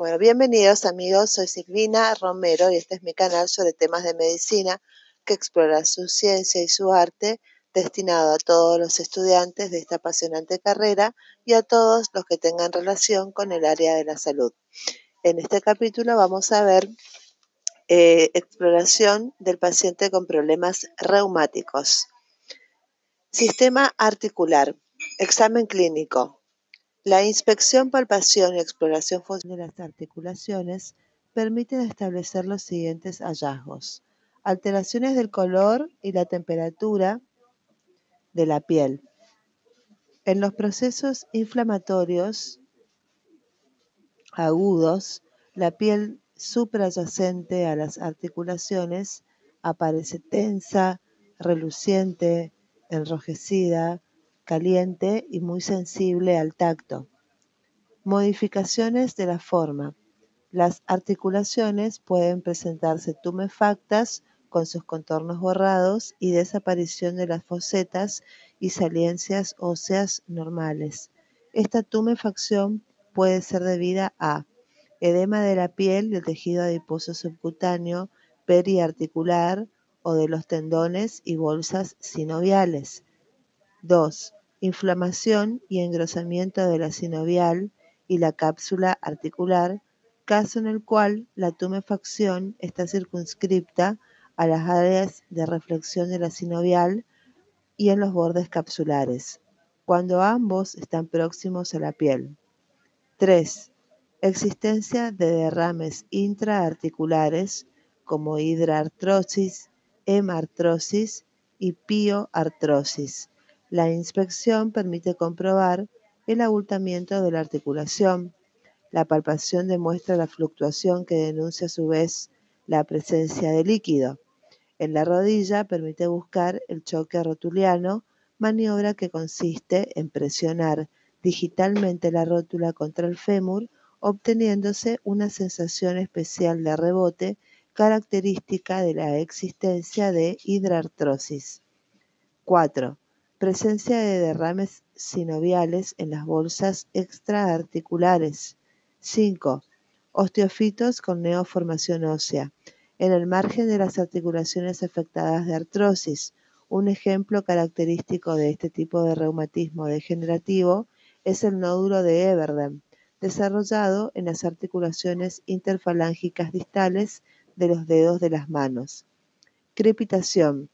Bueno, bienvenidos amigos, soy Silvina Romero y este es mi canal sobre temas de medicina que explora su ciencia y su arte destinado a todos los estudiantes de esta apasionante carrera y a todos los que tengan relación con el área de la salud. En este capítulo vamos a ver eh, exploración del paciente con problemas reumáticos. Sistema articular. Examen clínico. La inspección, palpación y exploración de las articulaciones permiten establecer los siguientes hallazgos. Alteraciones del color y la temperatura de la piel. En los procesos inflamatorios agudos, la piel suprayacente a las articulaciones aparece tensa, reluciente, enrojecida, caliente y muy sensible al tacto. Modificaciones de la forma. Las articulaciones pueden presentarse tumefactas con sus contornos borrados y desaparición de las fosetas y saliencias óseas normales. Esta tumefacción puede ser debida a edema de la piel, del tejido adiposo subcutáneo, periarticular o de los tendones y bolsas sinoviales. 2. Inflamación y engrosamiento de la sinovial y la cápsula articular, caso en el cual la tumefacción está circunscripta a las áreas de reflexión de la sinovial y en los bordes capsulares, cuando ambos están próximos a la piel. 3. Existencia de derrames intraarticulares como hidraartrosis, hemartrosis y pioartrosis. La inspección permite comprobar el abultamiento de la articulación. La palpación demuestra la fluctuación que denuncia a su vez la presencia de líquido. En la rodilla permite buscar el choque rotuliano, maniobra que consiste en presionar digitalmente la rótula contra el fémur obteniéndose una sensación especial de rebote característica de la existencia de hidrartrosis. 4. Presencia de derrames sinoviales en las bolsas extraarticulares. 5. Osteofitos con neoformación ósea. En el margen de las articulaciones afectadas de artrosis. Un ejemplo característico de este tipo de reumatismo degenerativo es el nódulo de Everdem, desarrollado en las articulaciones interfalángicas distales de los dedos de las manos. Crepitación.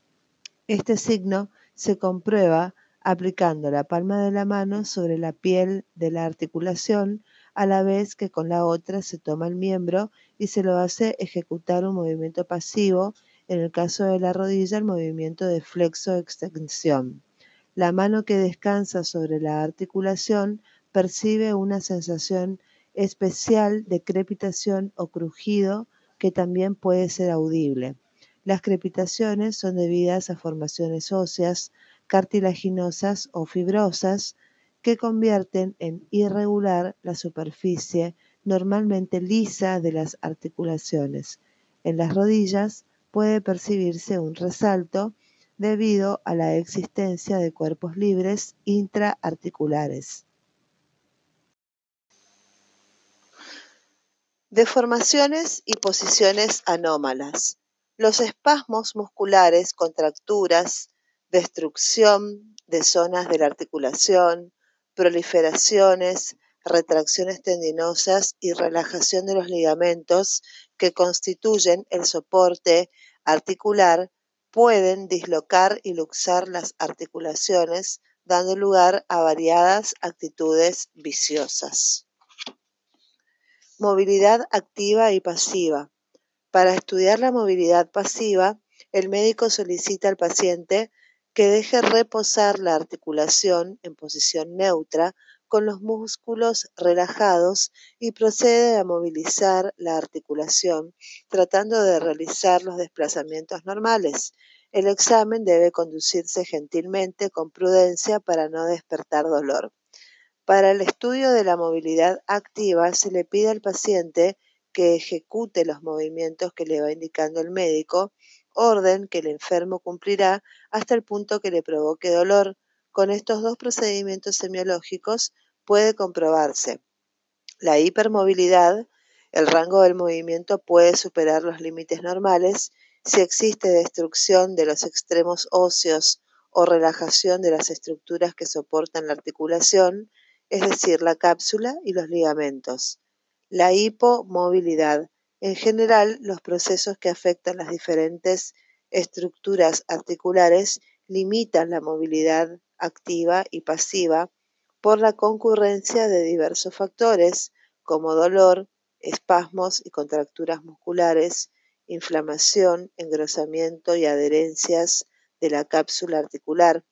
Este signo se comprueba aplicando la palma de la mano sobre la piel de la articulación a la vez que con la otra se toma el miembro y se lo hace ejecutar un movimiento pasivo, en el caso de la rodilla el movimiento de flexo-extensión. La mano que descansa sobre la articulación percibe una sensación especial de crepitación o crujido que también puede ser audible. Las crepitaciones son debidas a formaciones óseas, cartilaginosas o fibrosas que convierten en irregular la superficie normalmente lisa de las articulaciones. En las rodillas puede percibirse un resalto debido a la existencia de cuerpos libres intraarticulares. Deformaciones y posiciones anómalas. Los espasmos musculares, contracturas, destrucción de zonas de la articulación, proliferaciones, retracciones tendinosas y relajación de los ligamentos que constituyen el soporte articular pueden dislocar y luxar las articulaciones, dando lugar a variadas actitudes viciosas. Movilidad activa y pasiva. Para estudiar la movilidad pasiva, el médico solicita al paciente que deje reposar la articulación en posición neutra con los músculos relajados y procede a movilizar la articulación tratando de realizar los desplazamientos normales. El examen debe conducirse gentilmente con prudencia para no despertar dolor. Para el estudio de la movilidad activa se le pide al paciente que ejecute los movimientos que le va indicando el médico, orden que el enfermo cumplirá hasta el punto que le provoque dolor. Con estos dos procedimientos semiológicos puede comprobarse la hipermovilidad El rango del movimiento puede superar los límites normales si existe destrucción de los extremos óseos o relajación de las estructuras que soportan la articulación, es decir, la cápsula y los ligamentos. La hipomovilidad. En general, los procesos que afectan las diferentes estructuras articulares limitan la movilidad activa y pasiva por la concurrencia de diversos factores como dolor, espasmos y contracturas musculares, inflamación, engrosamiento y adherencias de la cápsula articular,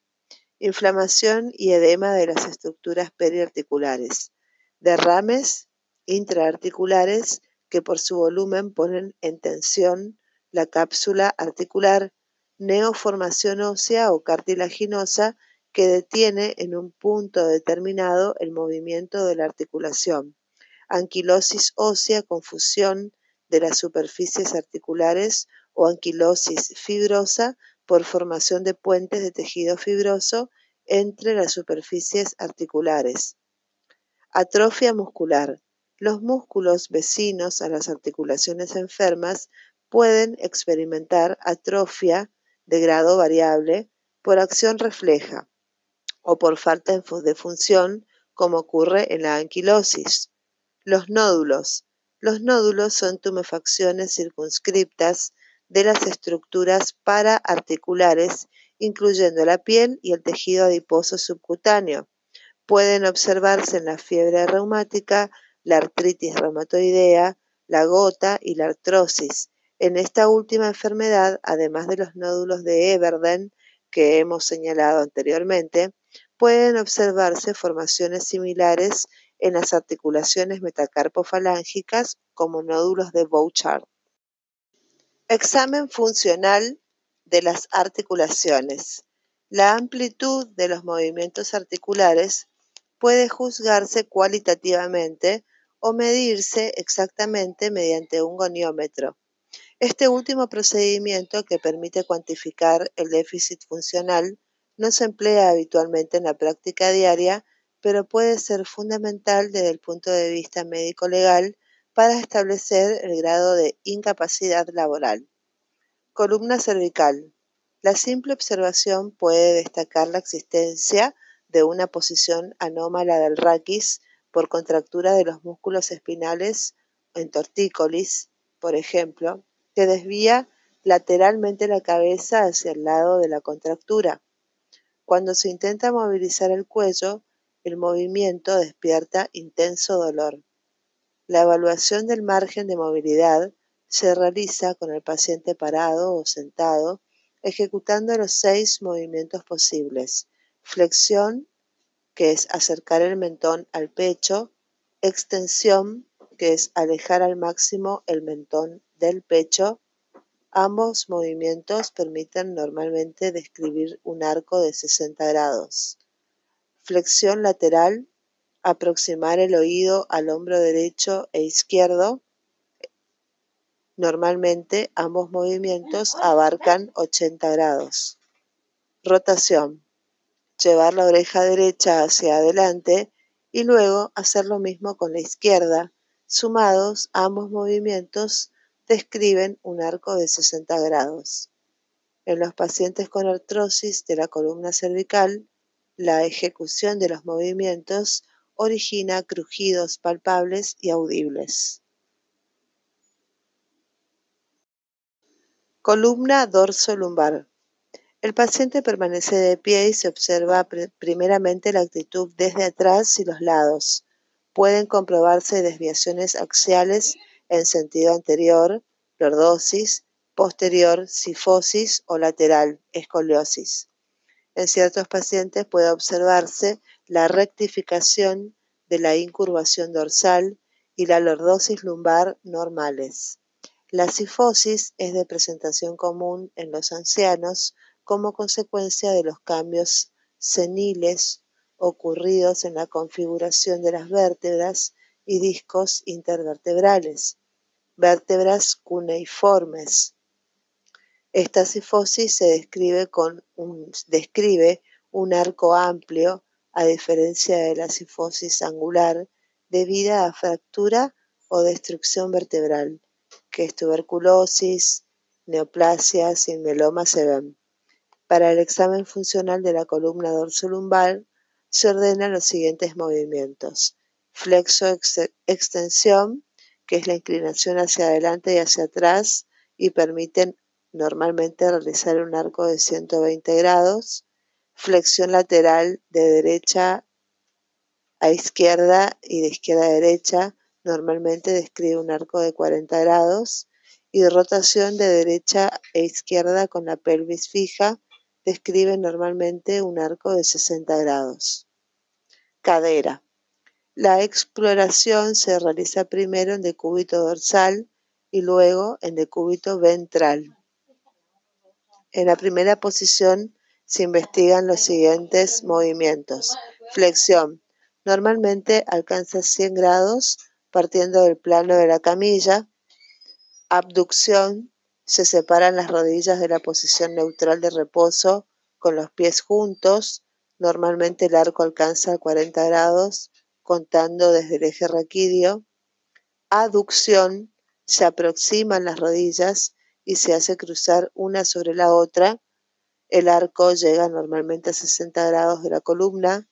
inflamación y edema de las estructuras periarticulares, derrames intraarticulares que por su volumen ponen en tensión la cápsula articular, neoformación ósea o cartilaginosa que detiene en un punto determinado el movimiento de la articulación, anquilosis ósea, confusión de las superficies articulares o anquilosis fibrosa por formación de puentes de tejido fibroso entre las superficies articulares. Atrofia muscular. Los músculos vecinos a las articulaciones enfermas pueden experimentar atrofia de grado variable por acción refleja o por falta de función, como ocurre en la anquilosis. Los nódulos. Los nódulos son tumefacciones circunscriptas de las estructuras paraarticulares, incluyendo la piel y el tejido adiposo subcutáneo. Pueden observarse en la fiebre reumática, la artritis reumatoidea, la gota y la artrosis. En esta última enfermedad, además de los nódulos de Everden que hemos señalado anteriormente, pueden observarse formaciones similares en las articulaciones metacarpofalángicas como nódulos de Bouchard. Examen funcional de las articulaciones. La amplitud de los movimientos articulares puede juzgarse cualitativamente o medirse exactamente mediante un goniómetro. Este último procedimiento, que permite cuantificar el déficit funcional, no se emplea habitualmente en la práctica diaria, pero puede ser fundamental desde el punto de vista médico-legal para establecer el grado de incapacidad laboral. Columna cervical. La simple observación puede destacar la existencia de una posición anómala del raquis por contractura de los músculos espinales en tortícolis, por ejemplo, que desvía lateralmente la cabeza hacia el lado de la contractura. Cuando se intenta movilizar el cuello, el movimiento despierta intenso dolor. La evaluación del margen de movilidad se realiza con el paciente parado o sentado, ejecutando los seis movimientos posibles. Flexión, que es acercar el mentón al pecho, extensión, que es alejar al máximo el mentón del pecho. Ambos movimientos permiten normalmente describir un arco de 60 grados. Flexión lateral, aproximar el oído al hombro derecho e izquierdo. Normalmente ambos movimientos abarcan 80 grados. Rotación llevar la oreja derecha hacia adelante y luego hacer lo mismo con la izquierda. Sumados, ambos movimientos describen un arco de 60 grados. En los pacientes con artrosis de la columna cervical, la ejecución de los movimientos origina crujidos palpables y audibles. Columna dorso-lumbar. El paciente permanece de pie y se observa primeramente la actitud desde atrás y los lados. Pueden comprobarse desviaciones axiales en sentido anterior, lordosis, posterior, sifosis o lateral, escoliosis. En ciertos pacientes puede observarse la rectificación de la incurvación dorsal y la lordosis lumbar normales. La sifosis es de presentación común en los ancianos como consecuencia de los cambios seniles ocurridos en la configuración de las vértebras y discos intervertebrales, vértebras cuneiformes. Esta sifosis se describe, con un, describe un arco amplio, a diferencia de la sifosis angular, debida a fractura o destrucción vertebral, que es tuberculosis, neoplasias y meloma se ven. Para el examen funcional de la columna dorsolumbar se ordenan los siguientes movimientos. Flexo-extensión, que es la inclinación hacia adelante y hacia atrás y permiten normalmente realizar un arco de 120 grados. Flexión lateral de derecha a izquierda y de izquierda a derecha, normalmente describe un arco de 40 grados. Y rotación de derecha e izquierda con la pelvis fija, describe normalmente un arco de 60 grados. Cadera. La exploración se realiza primero en decúbito dorsal y luego en decúbito ventral. En la primera posición se investigan los siguientes movimientos. Flexión. Normalmente alcanza 100 grados partiendo del plano de la camilla. Abducción se separan las rodillas de la posición neutral de reposo con los pies juntos. Normalmente el arco alcanza 40 grados contando desde el eje raquídeo. Aducción se aproximan las rodillas y se hace cruzar una sobre la otra. El arco llega normalmente a 60 grados de la columna.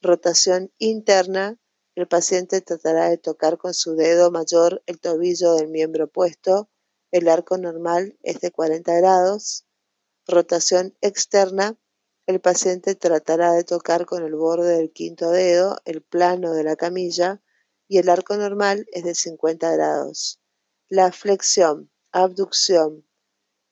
Rotación interna el paciente tratará de tocar con su dedo mayor el tobillo del miembro opuesto el arco normal es de 40 grados. Rotación externa. El paciente tratará de tocar con el borde del quinto dedo el plano de la camilla y el arco normal es de 50 grados. La flexión, abducción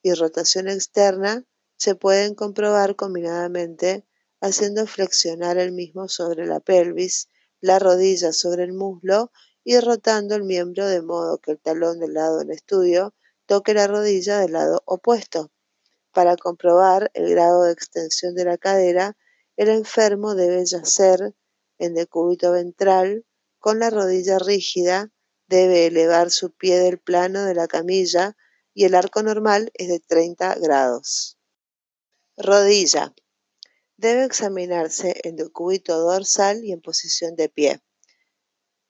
y rotación externa se pueden comprobar combinadamente haciendo flexionar el mismo sobre la pelvis, la rodilla sobre el muslo y rotando el miembro de modo que el talón del lado del estudio toque la rodilla del lado opuesto. Para comprobar el grado de extensión de la cadera, el enfermo debe yacer en decúbito ventral con la rodilla rígida, debe elevar su pie del plano de la camilla y el arco normal es de 30 grados. Rodilla. Debe examinarse en decúbito dorsal y en posición de pie.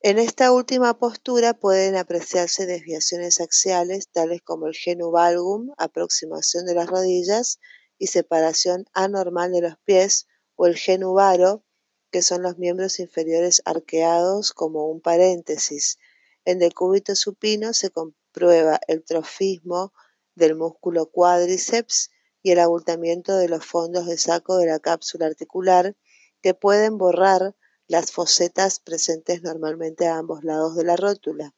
En esta última postura pueden apreciarse desviaciones axiales tales como el genu valgum, aproximación de las rodillas, y separación anormal de los pies, o el genu varo, que son los miembros inferiores arqueados como un paréntesis. En decúbito supino se comprueba el trofismo del músculo cuádriceps y el abultamiento de los fondos de saco de la cápsula articular que pueden borrar las fosetas presentes normalmente a ambos lados de la rótula.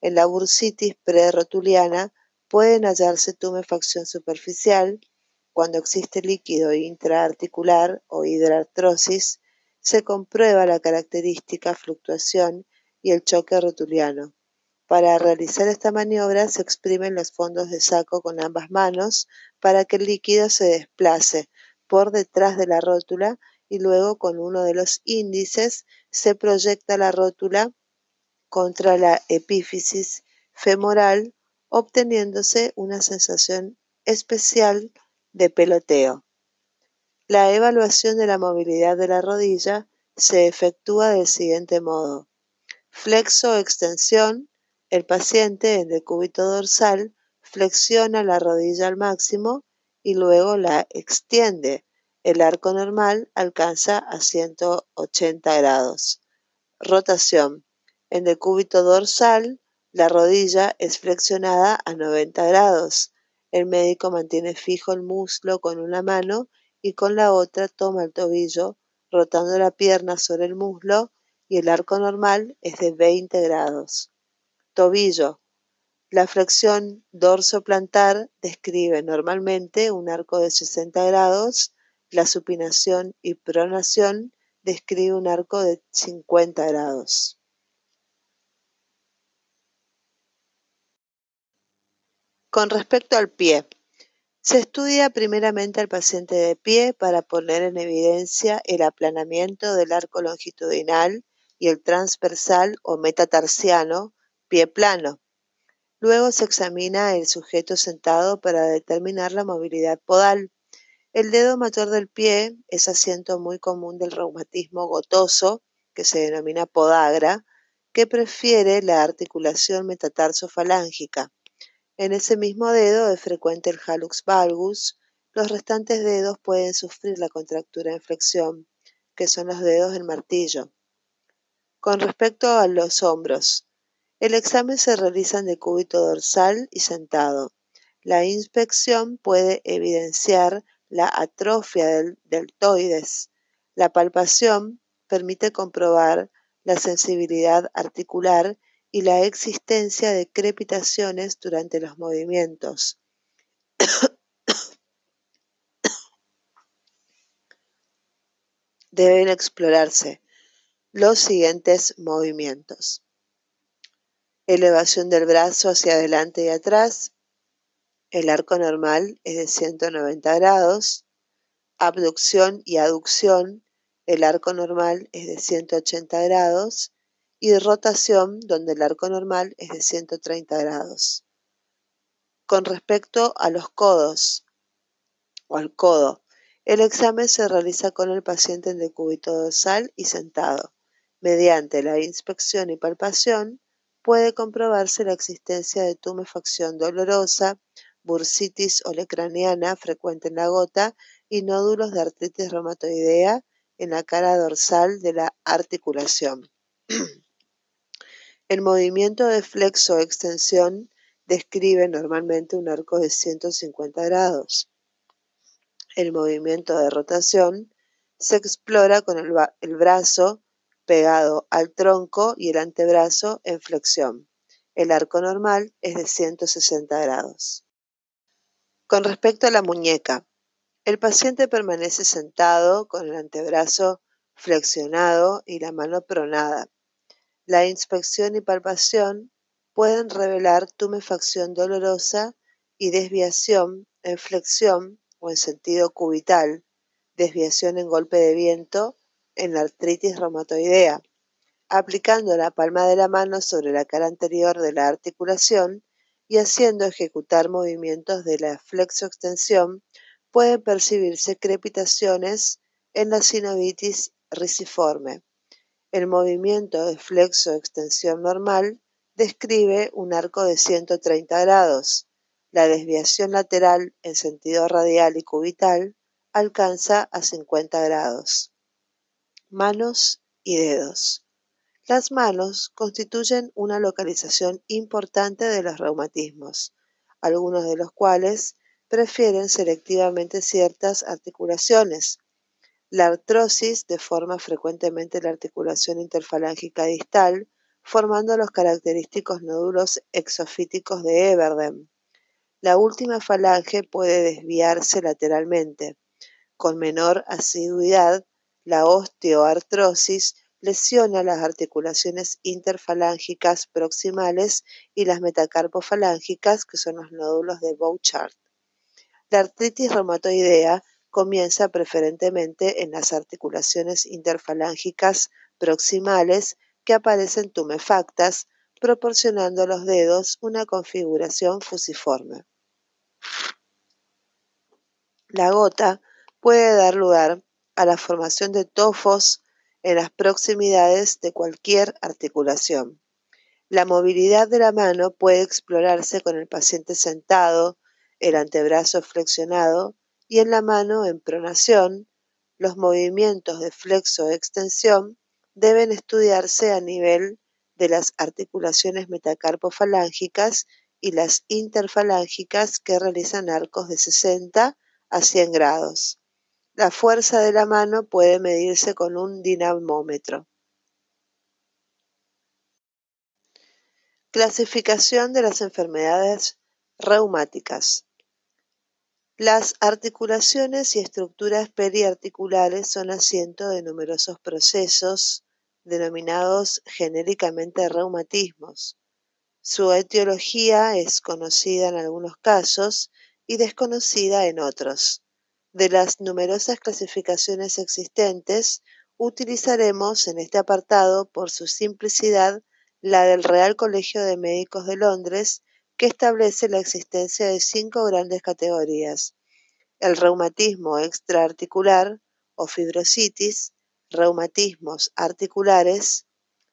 En la bursitis prerotuliana pueden hallarse tumefacción superficial. Cuando existe líquido intraarticular o hidrartrosis, se comprueba la característica fluctuación y el choque rotuliano. Para realizar esta maniobra se exprimen los fondos de saco con ambas manos para que el líquido se desplace por detrás de la rótula y luego con uno de los índices se proyecta la rótula contra la epífisis femoral, obteniéndose una sensación especial de peloteo. La evaluación de la movilidad de la rodilla se efectúa del siguiente modo. Flexo-extensión. El paciente en decúbito dorsal flexiona la rodilla al máximo y luego la extiende el arco normal alcanza a 180 grados. Rotación. En decúbito dorsal, la rodilla es flexionada a 90 grados. El médico mantiene fijo el muslo con una mano y con la otra toma el tobillo, rotando la pierna sobre el muslo y el arco normal es de 20 grados. Tobillo. La flexión dorso-plantar describe normalmente un arco de 60 grados la supinación y pronación describe un arco de 50 grados. Con respecto al pie, se estudia primeramente al paciente de pie para poner en evidencia el aplanamiento del arco longitudinal y el transversal o metatarsiano, pie plano. Luego se examina el sujeto sentado para determinar la movilidad podal. El dedo mayor del pie es asiento muy común del reumatismo gotoso, que se denomina podagra, que prefiere la articulación metatarsofalángica. En ese mismo dedo es frecuente el hallux valgus. Los restantes dedos pueden sufrir la contractura en flexión, que son los dedos del martillo. Con respecto a los hombros, el examen se realiza en decúbito dorsal y sentado. La inspección puede evidenciar la atrofia del deltoides. La palpación permite comprobar la sensibilidad articular y la existencia de crepitaciones durante los movimientos. Deben explorarse los siguientes movimientos. Elevación del brazo hacia adelante y atrás. El arco normal es de 190 grados. Abducción y aducción. El arco normal es de 180 grados. Y rotación, donde el arco normal es de 130 grados. Con respecto a los codos o al codo, el examen se realiza con el paciente en decúbito dorsal y sentado. Mediante la inspección y palpación puede comprobarse la existencia de tumefacción dolorosa, bursitis olecraniana frecuente en la gota y nódulos de artritis reumatoidea en la cara dorsal de la articulación. El movimiento de flexo-extensión describe normalmente un arco de 150 grados. El movimiento de rotación se explora con el brazo pegado al tronco y el antebrazo en flexión. El arco normal es de 160 grados. Con respecto a la muñeca, el paciente permanece sentado con el antebrazo flexionado y la mano pronada. La inspección y palpación pueden revelar tumefacción dolorosa y desviación en flexión o en sentido cubital, desviación en golpe de viento en la artritis reumatoidea, aplicando la palma de la mano sobre la cara anterior de la articulación y haciendo ejecutar movimientos de la flexoextensión, pueden percibirse crepitaciones en la sinovitis risiforme. El movimiento de flexoextensión normal describe un arco de 130 grados. La desviación lateral en sentido radial y cubital alcanza a 50 grados manos y dedos. Las manos constituyen una localización importante de los reumatismos, algunos de los cuales prefieren selectivamente ciertas articulaciones. La artrosis deforma frecuentemente la articulación interfalángica distal, formando los característicos nódulos exofíticos de Everden. La última falange puede desviarse lateralmente, con menor asiduidad la osteoartrosis lesiona las articulaciones interfalángicas proximales y las metacarpofalángicas, que son los nódulos de Bouchard. La artritis reumatoidea comienza preferentemente en las articulaciones interfalángicas proximales que aparecen tumefactas, proporcionando a los dedos una configuración fusiforme. La gota puede dar lugar a la formación de tofos en las proximidades de cualquier articulación. La movilidad de la mano puede explorarse con el paciente sentado, el antebrazo flexionado y en la mano en pronación. Los movimientos de flexo-extensión deben estudiarse a nivel de las articulaciones metacarpofalángicas y las interfalángicas que realizan arcos de 60 a 100 grados. La fuerza de la mano puede medirse con un dinamómetro. Clasificación de las enfermedades reumáticas. Las articulaciones y estructuras periarticulares son asiento de numerosos procesos denominados genéricamente reumatismos. Su etiología es conocida en algunos casos y desconocida en otros. De las numerosas clasificaciones existentes, utilizaremos en este apartado, por su simplicidad, la del Real Colegio de Médicos de Londres, que establece la existencia de cinco grandes categorías. El reumatismo extraarticular o fibrositis, reumatismos articulares,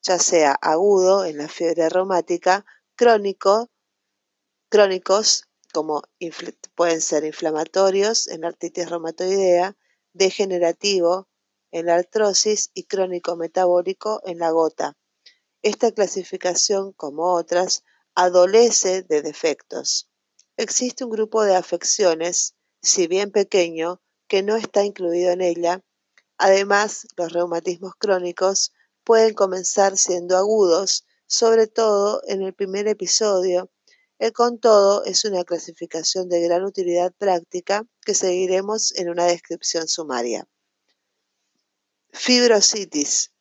ya sea agudo en la fiebre reumática, crónico, crónicos como pueden ser inflamatorios en artritis reumatoidea, degenerativo en la artrosis y crónico metabólico en la gota. Esta clasificación, como otras, adolece de defectos. Existe un grupo de afecciones, si bien pequeño, que no está incluido en ella. Además, los reumatismos crónicos pueden comenzar siendo agudos, sobre todo en el primer episodio. El con todo es una clasificación de gran utilidad práctica que seguiremos en una descripción sumaria. Fibrositis.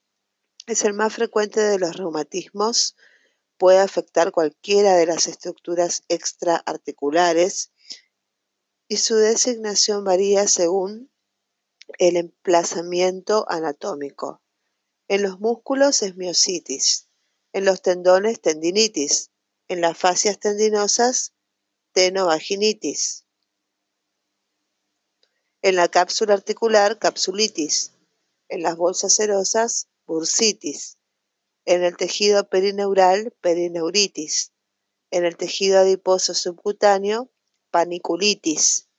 Es el más frecuente de los reumatismos. Puede afectar cualquiera de las estructuras extraarticulares y su designación varía según el emplazamiento anatómico. En los músculos es miositis, en los tendones tendinitis, en las fascias tendinosas tenovaginitis, en la cápsula articular capsulitis, en las bolsas serosas bursitis, en el tejido perineural perineuritis, en el tejido adiposo subcutáneo paniculitis,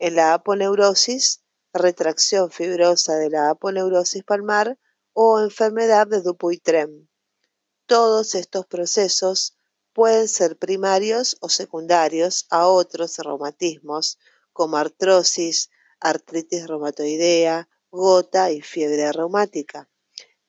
en la aponeurosis retracción fibrosa de la aponeurosis palmar o enfermedad de Dupuytren. Todos estos procesos pueden ser primarios o secundarios a otros reumatismos como artrosis, artritis reumatoidea, gota y fiebre reumática.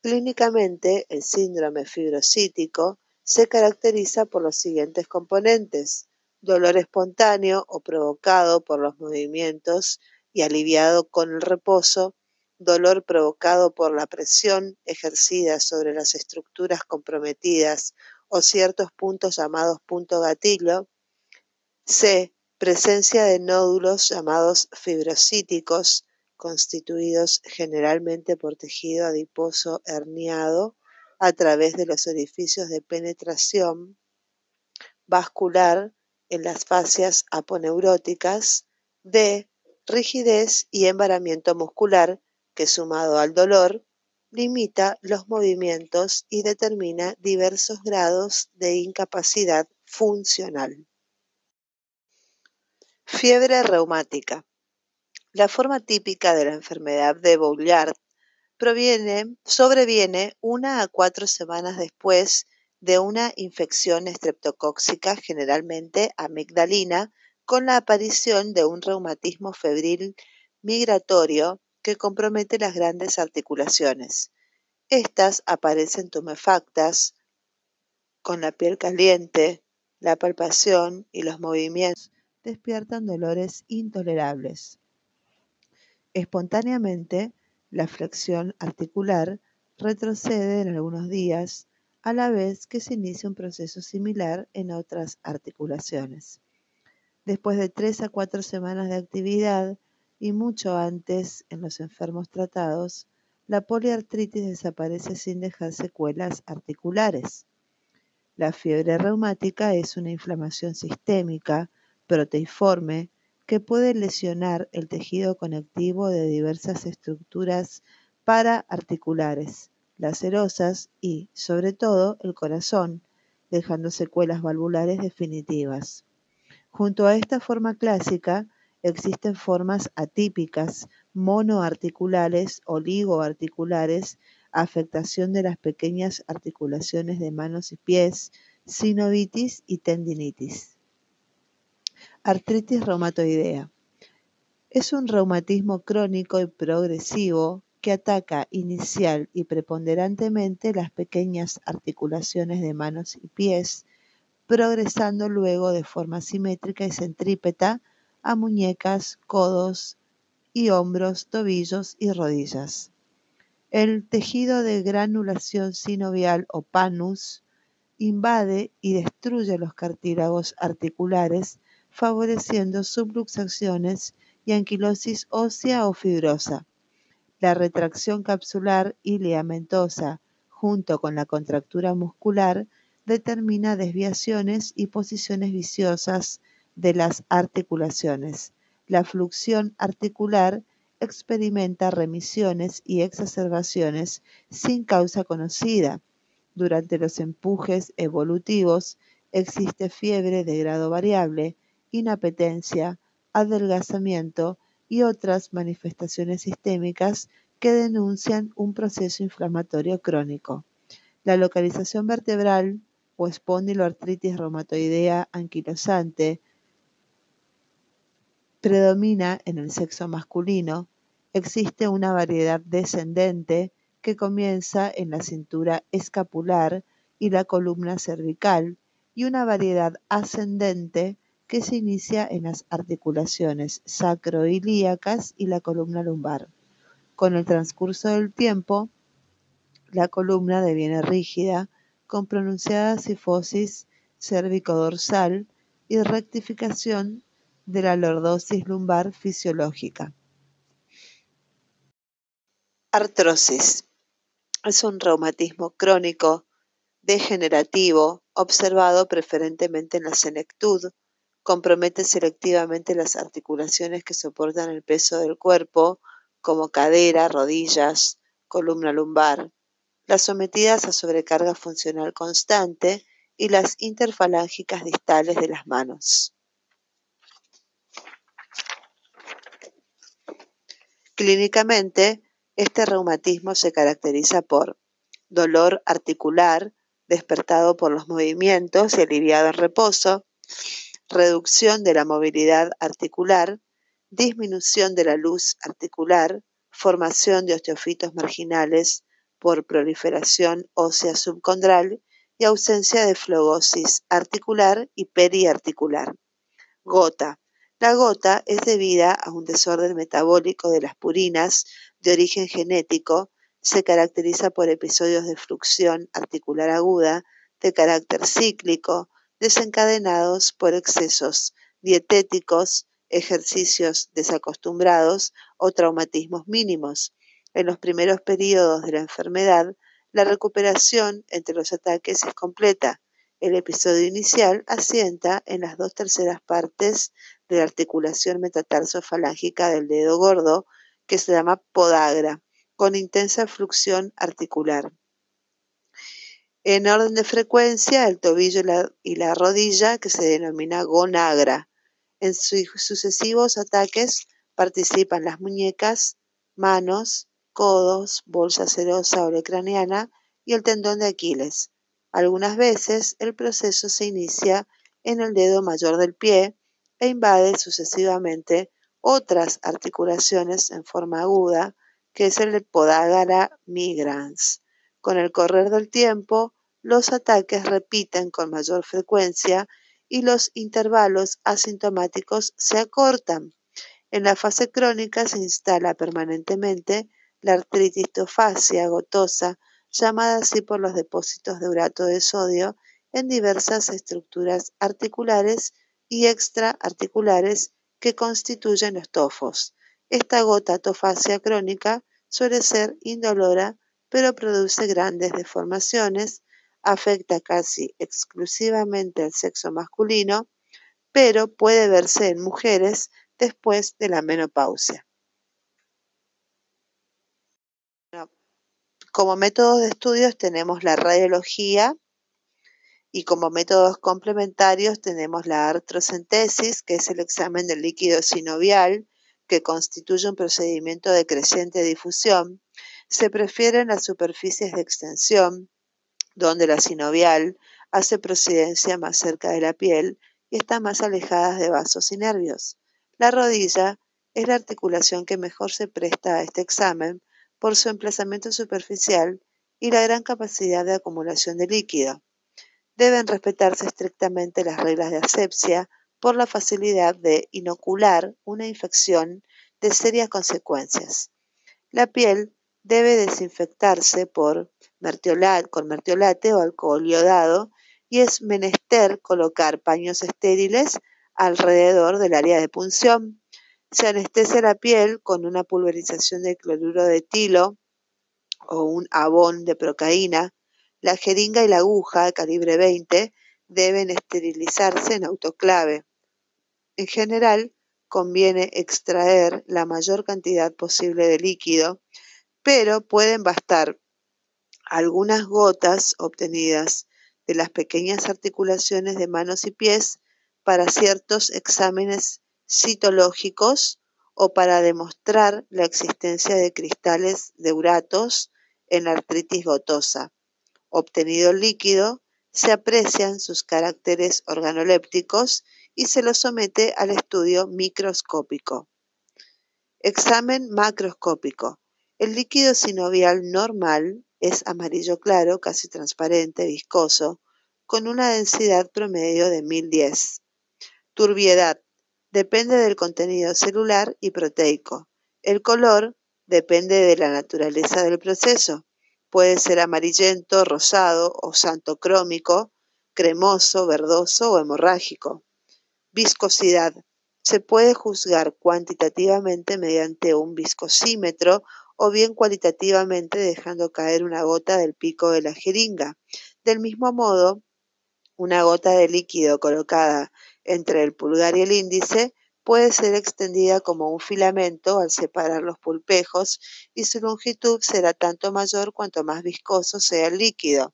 Clínicamente, el síndrome fibrocítico se caracteriza por los siguientes componentes: dolor espontáneo o provocado por los movimientos y aliviado con el reposo, dolor provocado por la presión ejercida sobre las estructuras comprometidas o ciertos puntos llamados punto gatillo. C. Presencia de nódulos llamados fibrocíticos constituidos generalmente por tejido adiposo herniado a través de los orificios de penetración vascular en las fascias aponeuróticas, D. Rigidez y embaramiento muscular que sumado al dolor limita los movimientos y determina diversos grados de incapacidad funcional. Fiebre reumática. La forma típica de la enfermedad de Bouillard proviene, sobreviene una a cuatro semanas después de una infección estreptocóxica, generalmente amigdalina, con la aparición de un reumatismo febril migratorio compromete las grandes articulaciones. Estas aparecen tumefactas, con la piel caliente, la palpación y los movimientos despiertan dolores intolerables. Espontáneamente, la flexión articular retrocede en algunos días, a la vez que se inicia un proceso similar en otras articulaciones. Después de tres a cuatro semanas de actividad y mucho antes en los enfermos tratados, la poliartritis desaparece sin dejar secuelas articulares. La fiebre reumática es una inflamación sistémica, proteiforme, que puede lesionar el tejido conectivo de diversas estructuras paraarticulares, las serosas y, sobre todo, el corazón, dejando secuelas valvulares definitivas. Junto a esta forma clásica, existen formas atípicas, monoarticulares, oligoarticulares, afectación de las pequeñas articulaciones de manos y pies, sinovitis y tendinitis. Artritis reumatoidea. Es un reumatismo crónico y progresivo que ataca inicial y preponderantemente las pequeñas articulaciones de manos y pies, progresando luego de forma simétrica y centrípeta a muñecas, codos y hombros, tobillos y rodillas. El tejido de granulación sinovial o panus invade y destruye los cartílagos articulares favoreciendo subluxaciones y anquilosis ósea o fibrosa. La retracción capsular y ligamentosa, junto con la contractura muscular, determina desviaciones y posiciones viciosas de las articulaciones. La fluxión articular experimenta remisiones y exacerbaciones sin causa conocida, Durante los empujes evolutivos existe fiebre de grado variable, inapetencia, adelgazamiento y otras manifestaciones sistémicas que denuncian un proceso inflamatorio crónico. La localización vertebral o espondiloartritis reumatoidea anquilosante predomina en el sexo masculino. Existe una variedad descendente que comienza en la cintura escapular y la columna cervical y una variedad ascendente que se inicia en las articulaciones sacroilíacas y la columna lumbar. Con el transcurso del tiempo, la columna deviene rígida, con pronunciada cifosis cérvico-dorsal y rectificación de la lordosis lumbar fisiológica. Artrosis. Es un reumatismo crónico, degenerativo, observado preferentemente en la senectud, compromete selectivamente las articulaciones que soportan el peso del cuerpo, como cadera, rodillas, columna lumbar, las sometidas a sobrecarga funcional constante y las interfalángicas distales de las manos. Clínicamente, este reumatismo se caracteriza por dolor articular, despertado por los movimientos y aliviado en reposo, reducción de la movilidad articular, disminución de la luz articular, formación de osteofitos marginales por proliferación ósea subcondral y ausencia de flogosis articular y periarticular. Gota. La gota es debida a un desorden metabólico de las purinas de origen genético, se caracteriza por episodios de fluxión articular aguda de carácter cíclico, desencadenados por excesos dietéticos, ejercicios desacostumbrados o traumatismos mínimos. En los primeros periodos de la enfermedad, la recuperación entre los ataques es completa. El episodio inicial asienta en las dos terceras partes de la articulación metatarsofalángica del dedo gordo, que se llama podagra, con intensa fluxión articular. En orden de frecuencia, el tobillo y la, rodilla, que se denomina gonagra. En sus sucesivos ataques participan las muñecas, manos, codos, bolsa serosa o lecraniana y el tendón de Aquiles. Algunas veces el proceso se inicia en el dedo mayor del pie e invade sucesivamente otras articulaciones en forma aguda, que es el podágara migrans. Con el correr del tiempo, los ataques repiten con mayor frecuencia y los intervalos asintomáticos se acortan. En la fase crónica se instala permanentemente la artritis tofacia gotosa, llamada así por los depósitos de urato de sodio en diversas estructuras articulares y extraarticulares que constituyen los tofos. Esta gota tofacia crónica suele ser indolora, pero produce grandes deformaciones, afecta casi exclusivamente al sexo masculino, pero puede verse en mujeres después de la menopausia. Como métodos de estudios tenemos la radiología y como métodos complementarios tenemos la artrocentesis, que es el examen del líquido sinovial, que constituye un procedimiento de creciente difusión. Se prefieren las superficies de extensión, donde la sinovial hace procedencia más cerca de la piel y está más alejada de vasos y nervios. La rodilla es la articulación que mejor se presta a este examen por su emplazamiento superficial y la gran capacidad de acumulación de líquido. Deben respetarse estrictamente las reglas de asepsia por la facilidad de inocular una infección de serias consecuencias. La piel debe desinfectarse por con mertiolate o alcohol iodado y es menester colocar paños estériles alrededor del área de punción. Se anestesia la piel con una pulverización de cloruro de etilo o un abón de procaína. La jeringa y la aguja calibre 20 deben esterilizarse en autoclave. En general, conviene extraer la mayor cantidad posible de líquido, pero pueden bastar Algunas gotas obtenidas de las pequeñas articulaciones de manos y pies para ciertos exámenes citológicos o para demostrar la existencia de cristales de uratos en la artritis gotosa. Obtenido el líquido, se aprecian sus caracteres organolépticos y se lo somete al estudio microscópico. Examen macroscópico. El líquido sinovial normal es amarillo claro, casi transparente, viscoso, con una densidad promedio de 1010. Turbiedad. Depende del contenido celular y proteico. El color depende de la naturaleza del proceso. Puede ser amarillento, rosado o santocrómico, cremoso, verdoso o hemorrágico. Viscosidad. Se puede juzgar cuantitativamente mediante un viscosímetro o bien cualitativamente dejando caer una gota del pico de la jeringa. Del mismo modo, una gota de líquido colocada entre el pulgar y el índice puede ser extendida como un filamento al separar los pulpejos y su longitud será tanto mayor cuanto más viscoso sea el líquido.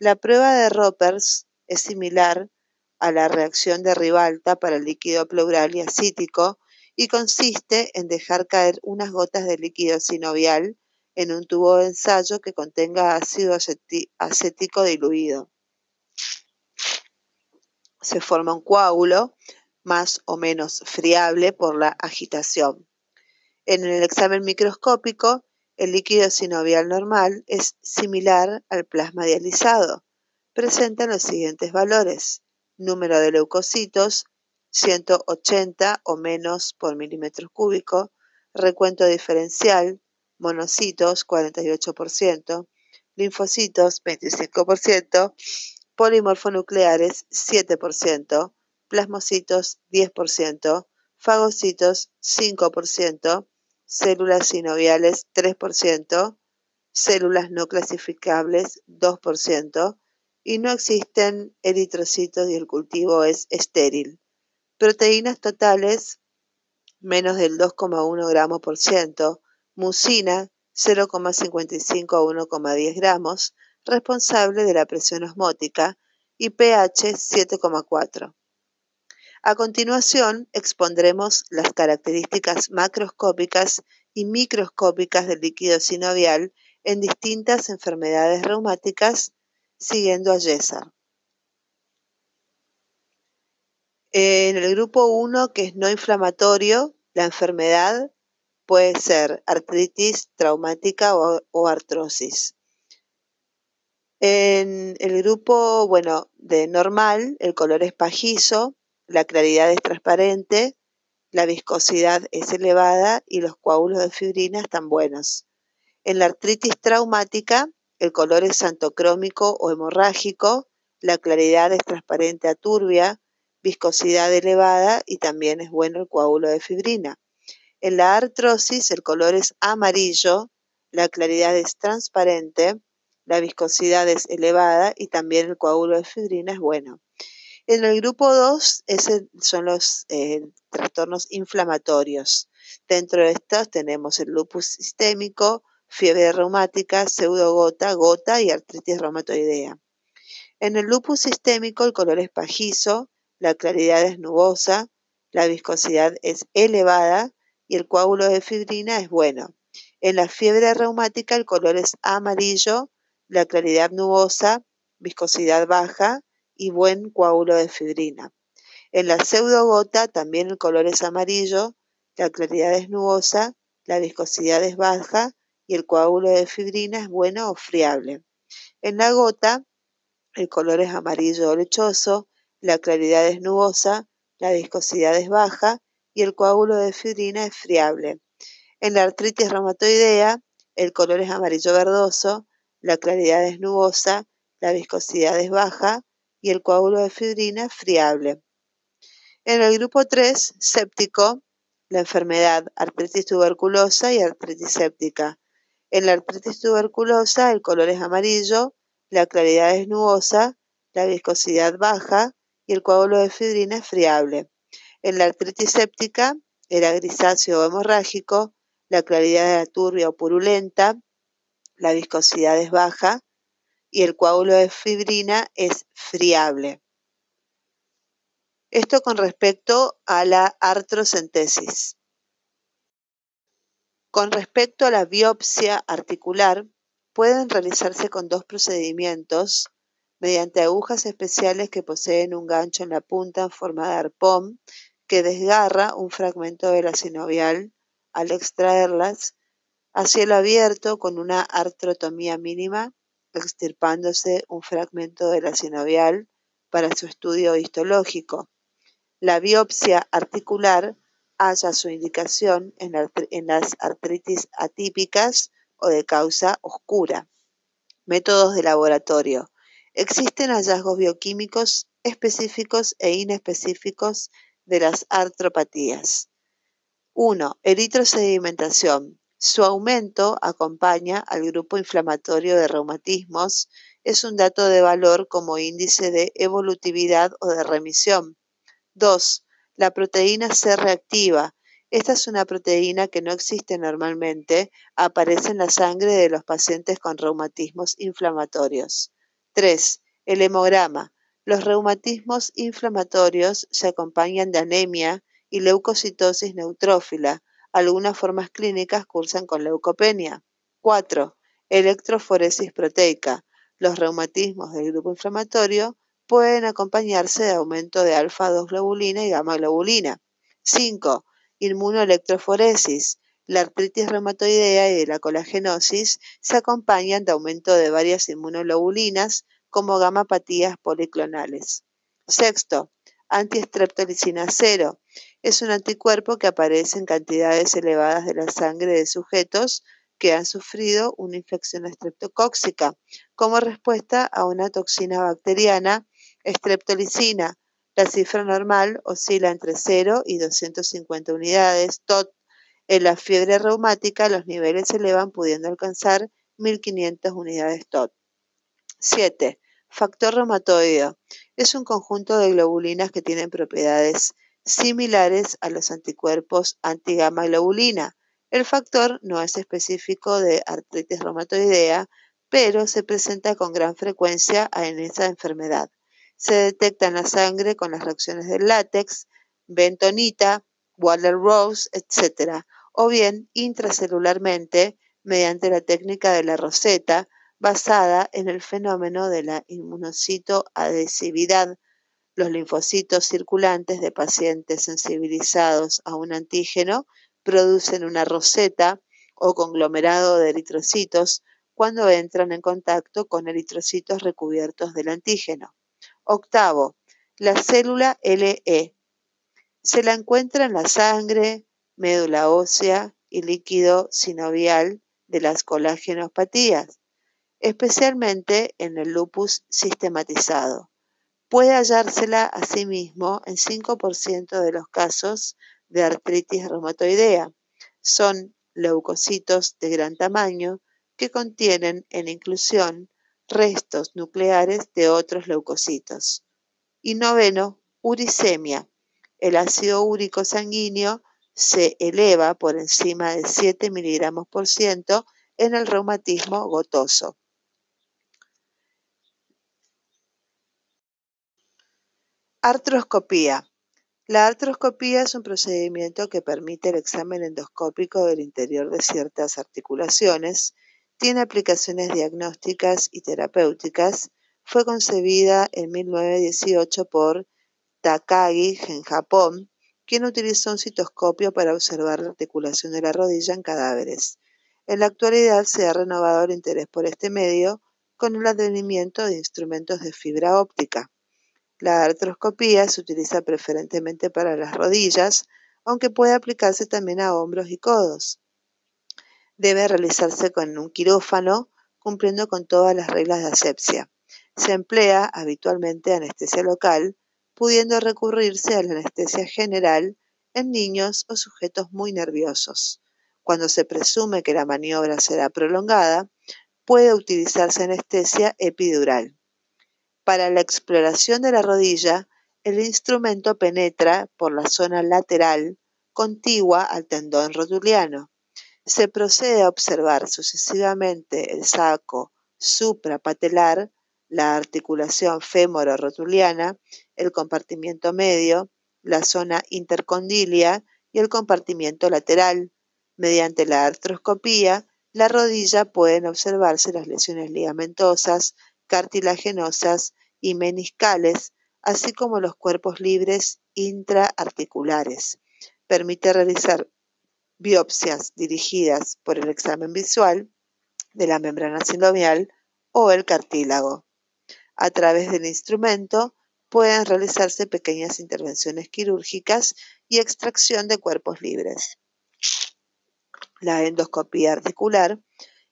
La prueba de Roppers es similar a la reacción de Ribalta para el líquido pleural y acítico y consiste en dejar caer unas gotas de líquido sinovial en un tubo de ensayo que contenga ácido acético diluido. Se forma un coágulo más o menos friable por la agitación. En el examen microscópico, el líquido sinovial normal es similar al plasma dializado. Presenta los siguientes valores. Número de leucocitos 180 o menos por milímetro cúbico, recuento diferencial, monocitos 48%, linfocitos 25%, polimorfonucleares 7%, plasmocitos 10%, fagocitos 5%, células sinoviales 3%, células no clasificables 2%, y no existen eritrocitos y el cultivo es estéril. Proteínas totales, menos del 2,1 gramos por ciento. Mucina, 0,55 a 1,10 gramos, responsable de la presión osmótica, y pH 7,4. A continuación, expondremos las características macroscópicas y microscópicas del líquido sinovial en distintas enfermedades reumáticas, siguiendo a Yesar. En el grupo 1, que es no inflamatorio, la enfermedad puede ser artritis traumática o, artrosis. En el grupo, bueno, de normal, el color es pajizo, la claridad es transparente, la viscosidad es elevada y los coágulos de fibrina están buenos. En la artritis traumática, el color es santocrómico o hemorrágico, la claridad es transparente a turbia, viscosidad elevada y también es bueno el coágulo de fibrina. En la artrosis el color es amarillo, la claridad es transparente, la viscosidad es elevada y también el coágulo de fibrina es bueno. En el grupo 2 son los eh, trastornos inflamatorios. Dentro de estos tenemos el lupus sistémico, fiebre reumática, pseudogota, gota y artritis reumatoidea. En el lupus sistémico el color es pajizo, la claridad es nubosa, la viscosidad es elevada y el coágulo de fibrina es bueno. En la fiebre reumática el color es amarillo, la claridad nubosa, viscosidad baja y buen coágulo de fibrina. En la pseudogota también el color es amarillo, la claridad es nubosa, la viscosidad es baja y el coágulo de fibrina es bueno o friable. En la gota el color es amarillo o lechoso, la claridad es nubosa, la viscosidad es baja y el coágulo de fibrina es friable. En la artritis reumatoidea, el color es amarillo verdoso, la claridad es nubosa, la viscosidad es baja y el coágulo de fibrina friable. En el grupo 3, séptico, la enfermedad artritis tuberculosa y artritis séptica. En la artritis tuberculosa el color es amarillo, la claridad es nubosa, la viscosidad baja y el coágulo de fibrina es friable. En la artritis séptica era grisáceo o hemorrágico, la claridad era turbia o purulenta, la viscosidad es baja y el coágulo de fibrina es friable. Esto con respecto a la artrocentesis. Con respecto a la biopsia articular, pueden realizarse con dos procedimientos mediante agujas especiales que poseen un gancho en la punta en forma de arpón que desgarra un fragmento de la sinovial al extraerlas a cielo abierto con una artrotomía mínima, extirpándose un fragmento de la sinovial para su estudio histológico. La biopsia articular halla su indicación en, las artritis atípicas o de causa oscura. Métodos de laboratorio. Existen hallazgos bioquímicos específicos e inespecíficos de las artropatías. 1. Eritrosedimentación. Su aumento acompaña al grupo inflamatorio de reumatismos. Es un dato de valor como índice de evolutividad o de remisión. 2. La proteína C reactiva. Esta es una proteína que no existe normalmente, aparece en la sangre de los pacientes con reumatismos inflamatorios. 3. El hemograma. Los reumatismos inflamatorios se acompañan de anemia y leucocitosis neutrófila. Algunas formas clínicas cursan con leucopenia. 4. Electroforesis proteica. Los reumatismos del grupo inflamatorio pueden acompañarse de aumento de alfa-2 globulina y gamma globulina. 5. Inmunoelectroforesis. La artritis reumatoidea y la colagenosis se acompañan de aumento de varias inmunoglobulinas como gamapatías policlonales. Sexto, antiestreptolicina cero. Es un anticuerpo que aparece en cantidades elevadas de la sangre de sujetos que han sufrido una infección estreptocóxica como respuesta a una toxina bacteriana Estreptolicina. La cifra normal oscila entre 0 y 250 unidades TOT. En la fiebre reumática los niveles se elevan pudiendo alcanzar 1500 unidades TOT. 7. Factor reumatoideo. Es un conjunto de globulinas que tienen propiedades similares a los anticuerpos antigama globulina. El factor no es específico de artritis reumatoidea, pero se presenta con gran frecuencia en esa enfermedad se detecta en la sangre con las reacciones del látex, bentonita, Waller-Rose, etc., o bien intracelularmente mediante la técnica de la roseta basada en el fenómeno de la inmunocitoadhesividad. Los linfocitos circulantes de pacientes sensibilizados a un antígeno producen una roseta o conglomerado de eritrocitos cuando entran en contacto con eritrocitos recubiertos del antígeno. Octavo, la célula LE. Se la encuentra en la sangre, médula ósea y líquido sinovial de las colagenopatías, especialmente en el lupus sistematizado. Puede hallársela asimismo en 5% de los casos de artritis reumatoidea. Son leucocitos de gran tamaño que contienen en inclusión restos nucleares de otros leucocitos. Y noveno, uricemia. El ácido úrico sanguíneo se eleva por encima de 7 miligramos por ciento en el reumatismo gotoso. Artroscopía. La artroscopía es un procedimiento que permite el examen endoscópico del interior de ciertas articulaciones tiene aplicaciones diagnósticas y terapéuticas. Fue concebida en 1918 por Takagi en Japón, quien utilizó un citoscopio para observar la articulación de la rodilla en cadáveres. En la actualidad se ha renovado el interés por este medio con el advenimiento de instrumentos de fibra óptica. La artroscopía se utiliza preferentemente para las rodillas, aunque puede aplicarse también a hombros y codos debe realizarse con un quirófano, cumpliendo con todas las reglas de asepsia. Se emplea habitualmente anestesia local, pudiendo recurrirse a la anestesia general en niños o sujetos muy nerviosos. Cuando se presume que la maniobra será prolongada, puede utilizarse anestesia epidural. Para la exploración de la rodilla, el instrumento penetra por la zona lateral contigua al tendón rotuliano Se procede a observar sucesivamente el saco suprapatelar, la articulación fémoro-rotuliana, el compartimiento medio, la zona intercondilia y el compartimiento lateral. Mediante la artroscopía, la rodilla pueden observarse las lesiones ligamentosas, cartilaginosas y meniscales, así como los cuerpos libres intraarticulares. Permite realizar biopsias dirigidas por el examen visual de la membrana sinovial o el cartílago. A través del instrumento pueden realizarse pequeñas intervenciones quirúrgicas y extracción de cuerpos libres. La endoscopía articular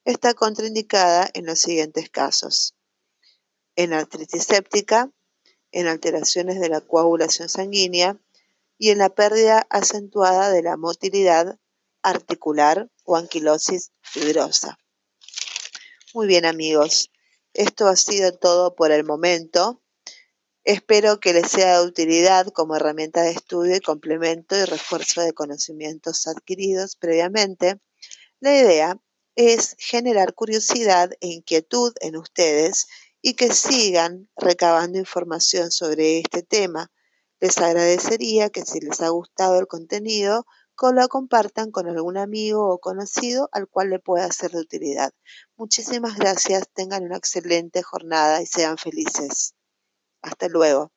está contraindicada en los siguientes casos. En artritis séptica, en alteraciones de la coagulación sanguínea y en la pérdida acentuada de la motilidad articular o anquilosis fibrosa. Muy bien amigos, esto ha sido todo por el momento. Espero que les sea de utilidad como herramienta de estudio y complemento y refuerzo de conocimientos adquiridos previamente. La idea es generar curiosidad e inquietud en ustedes y que sigan recabando información sobre este tema. Les agradecería que si les ha gustado el contenido, lo compartan con algún amigo o conocido al cual le pueda ser de utilidad. Muchísimas gracias, tengan una excelente jornada y sean felices. Hasta luego.